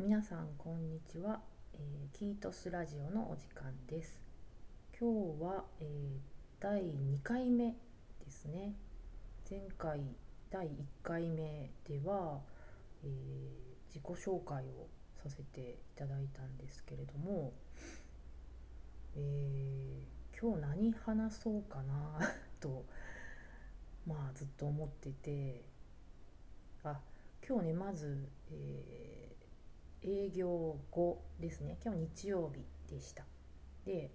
皆さんこんにちは、えーキートスラジオのお時間です。今日は、えー第2回目ですね。前回第1回目では、えー自己紹介をさせていただいたんですけれども、えー今日何話そうかな とまあずっと思っててあ今日ねまず、えー営業後ですね今日日曜日でしたで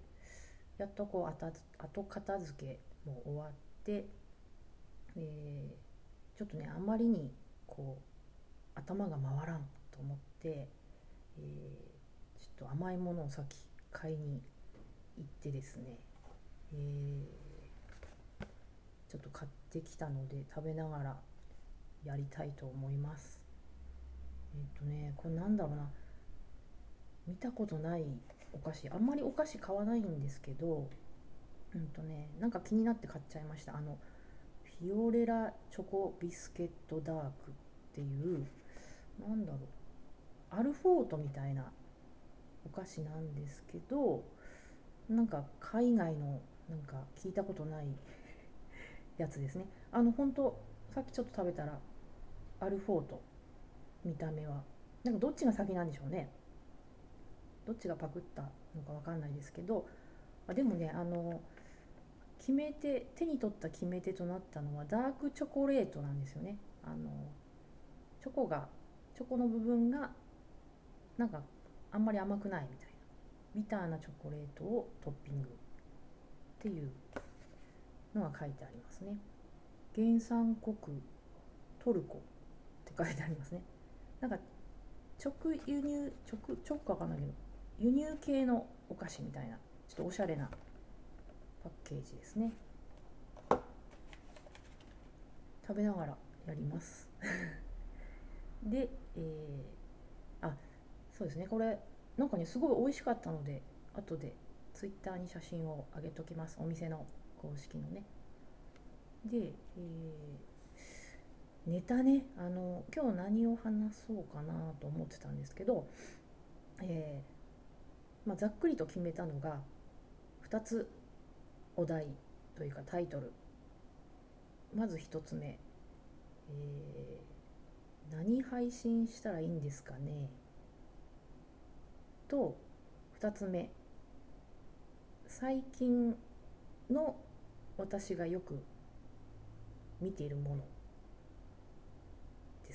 やっとこう後片付けも終わって、えーちょっとねあまりにこう頭が回らんと思って、えーちょっと甘いものをさっき買いに行ってですね、えーちょっと買ってきたので食べながらやりたいと思います。えっ、とねこれなんだろうな。見たことないお菓子。あんまりお菓子買わないんですけどうんとねなんか気になって買っちゃいました。あのフィオレラチョコビスケットダークっていうなんだろう。アルフォートみたいなお菓子なんですけどなんか海外のなんか聞いたことないやつですね。あの本当さっきちょっと食べたらアルフォート。見た目は。なんかどっちが先なんでしょうね。どっちがパクったのかわかんないですけど。あでもねあの決め手手に取った決め手となったのはダークチョコレートなんですよね。あのチョコがチョコの部分がなんかあんまり甘くないみたいな。ビターなチョコレートをトッピング。っていうのが書いてありますね。原産国トルコって書いてありますね。なんか直輸入直直かわかんないけど輸入系のお菓子みたいなちょっとおしゃれなパッケージですね。食べながらやります。で、えー、あそうですね。これなんかねすごい美味しかったので後でツイッターに写真を上げときます。お店の公式のね。で、えーネタねあの今日何を話そうかなと思ってたんですけど、えーまあ、ざっくりと決めたのが2つお題というかタイトル。まず1つ目、えー何配信したらいいんですかね。と2つ目。最近の私がよく見ているもの。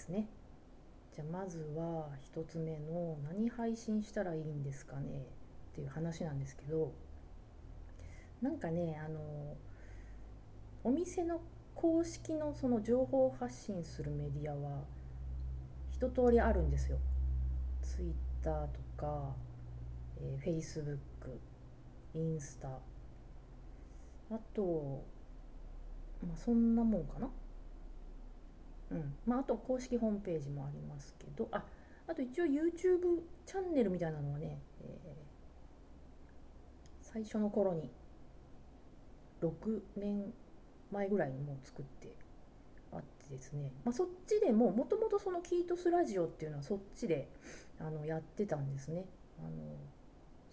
ですね。じゃあまずは1つ目の何配信したらいいんですかね？っていう話なんですけどなんかねあのお店の公式のその情報発信するメディアは一通りあるんですよ。Twitter とか、えー、Facebook インスタ。あとまあそんなもんかな？うん。まあ、あと公式ホームページもありますけどああと一応 YouTube チャンネルみたいなのはね、えー最初の頃に6年前ぐらいにもう作ってあってですね、まあ、そっちでももともとそのキートスラジオっていうのはそっちであのやってたんですね。あの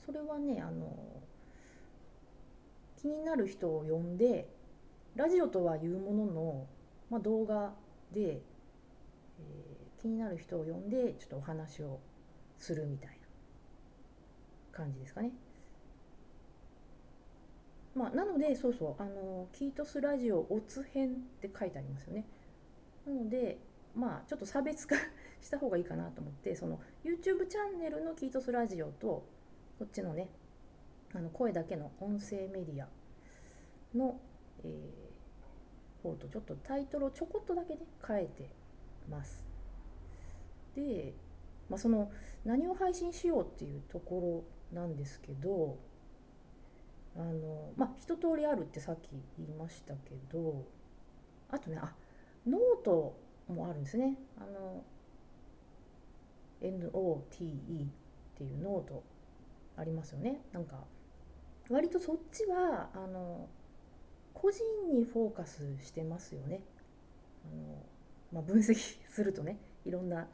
それはねあの気になる人を呼んでラジオとはいうものの、まあ、動画で、えー気になる人を呼んでちょっとお話をするみたいな感じですかね。まあ、なのでそうそうあのキートスラジオオツ編って書いてありますよね。なのでまあちょっと差別化した方がいいかなと思ってその YouTube チャンネルのキートスラジオとこっちのねあの声だけの音声メディアの、えー方とちょっとタイトルをちょこっとだけね変えてます。で、まあ、その何を配信しようっていうところなんですけどあのまあ一通りあるってさっき言いましたけどあとねあノートもあるんですね。あの note っていうノートありますよね。なんか割とそっちはあの個人にフォーカスしてますよね。あのまあ、分析 するとねいろんな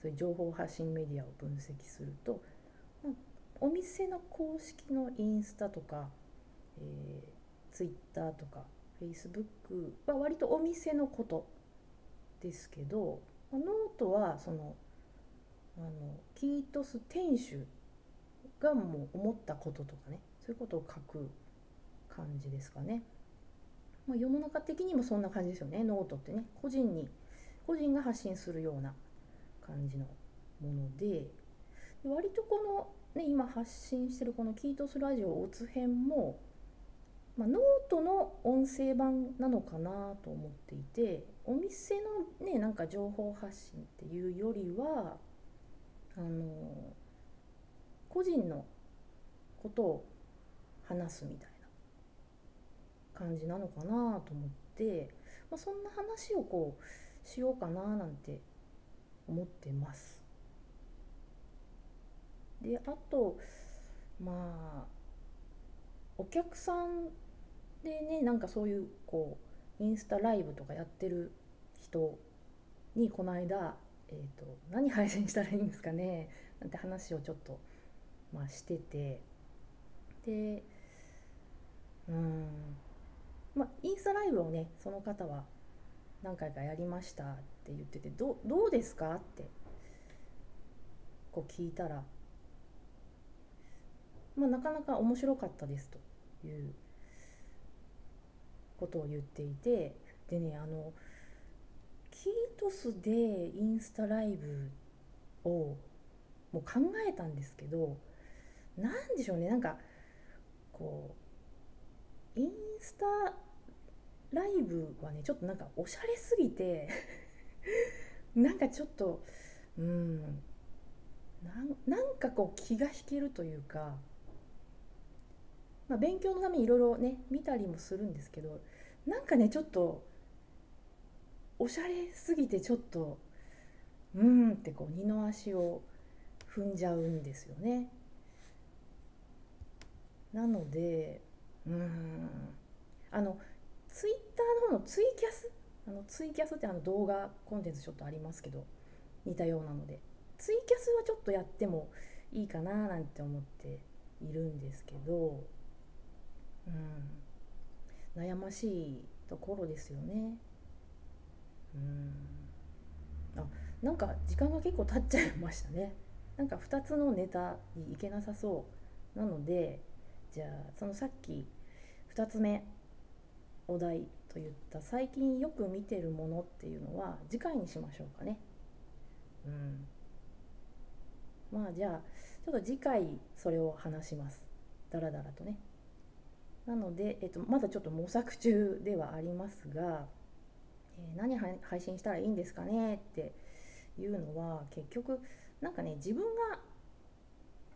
そういう情報発信メディアを分析すると、まあ、お店の公式のインスタとか、えー、ツイッターとかフェイスブックは割とお店のことですけど、まあ、ノートはそのあのキートス店主がもう思ったこととかねそういうことを書く感じですかね。まあ、世の中的にもそんな感じですよね。ノートってね。個人に個人が発信するような感じのもので。割とこの、ね、今発信してるこの「キートスラジオオツ編も」まあ、ノートの音声版なのかなと思っていてお店のねなんか情報発信っていうよりはあの個人のことを話すみたいな。感じなのかなと思って、まあ、そんな話をこうしようかななんて思ってます。であとまあお客さんでねなんかそういうこうインスタライブとかやってる人にこの間、えーと、何配信したらいいんですかねなんて話をちょっと、まあ、しててでうんインスタライブをねその方は何回かやりましたって言っててどどうですかってこう聞いたら、まあ、なかなか面白かったですということを言っていてでねあのキートスでインスタライブをもう考えたんですけど何でしょうねなんかこうインスタライブはねちょっとなんかおしゃれすぎて なんかちょっとうんなんかこう気が引けるというか、まあ、勉強のためにいろいろね見たりもするんですけどなんかねちょっとおしゃれすぎてちょっとうんってこう二の足を踏んじゃうんですよね。なのでうんあのツイッターの方のツイキャス？あのツイキャスってあの動画コンテンツちょっとありますけど似たようなので。ツイキャスはちょっとやってもいいかななんて思っているんですけど、うん、悩ましいところですよね。うん。あなんか時間が結構経っちゃいましたね。なんか2つのネタにいけなさそう。なのでじゃあそのさっき2つ目お題といった最近よく見てるものっていうのは次回にしましょうかね。うん。まあじゃあちょっと次回それを話します。だらだらとね。なので、えっと、まだちょっと模索中ではありますが、えー、何配信したらいいんですかねっていうのは結局なんかね自分が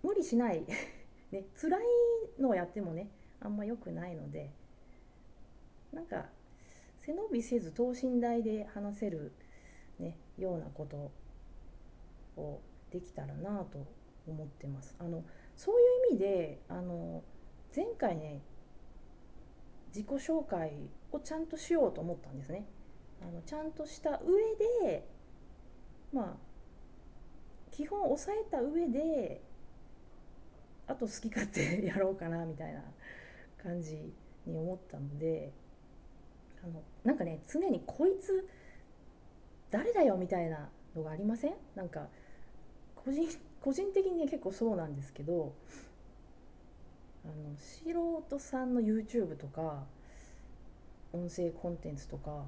無理しない ね辛いのをやってもねあんま良くないのでなんか背伸びせず等身大で話せる、ね、ようなことをできたらなと思ってます。あのそういう意味であの前回ね自己紹介をちゃんとしようと思ったんですね。あのちゃんとした上でまあ基本押さえた上であと好き勝手やろうかなみたいな感じに思ったのであのなんかね常にこいつ誰だよみたいなのがありません？なんか個人個人的にね結構そうなんですけどあの素人さんの YouTube とか音声コンテンツとか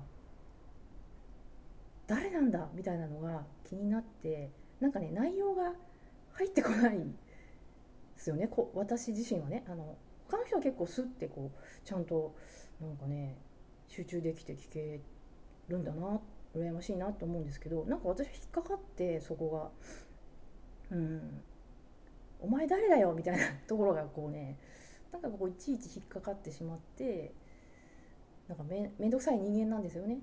誰なんだみたいなのが気になってなんかね内容が入ってこないですよね。こ私自身はね。あの他の人は結構スッてこうちゃんとなんかね集中できて聞けるんだな羨ましいなと思うんですけどなんか私引っかかってそこがうんお前誰だよみたいなところがこうねなんかこういちいち引っかかってしまってなんかめめんどくさい人間なんですよね。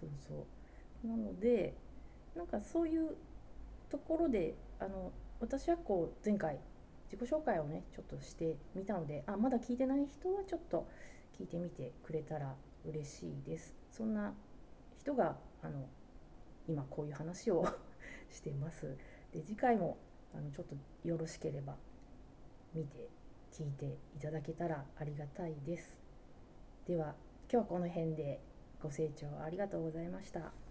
そうそう。なのでなんかそういうところであの私はこう前回自己紹介をねちょっとしてみたのであまだ聞いてない人はちょっと聞いてみてくれたら嬉しいです。そんな人があの今こういう話を してます。で次回もあのちょっとよろしければ見て聞いていただけたらありがたいです。では今日はこの辺でご清聴ありがとうございました。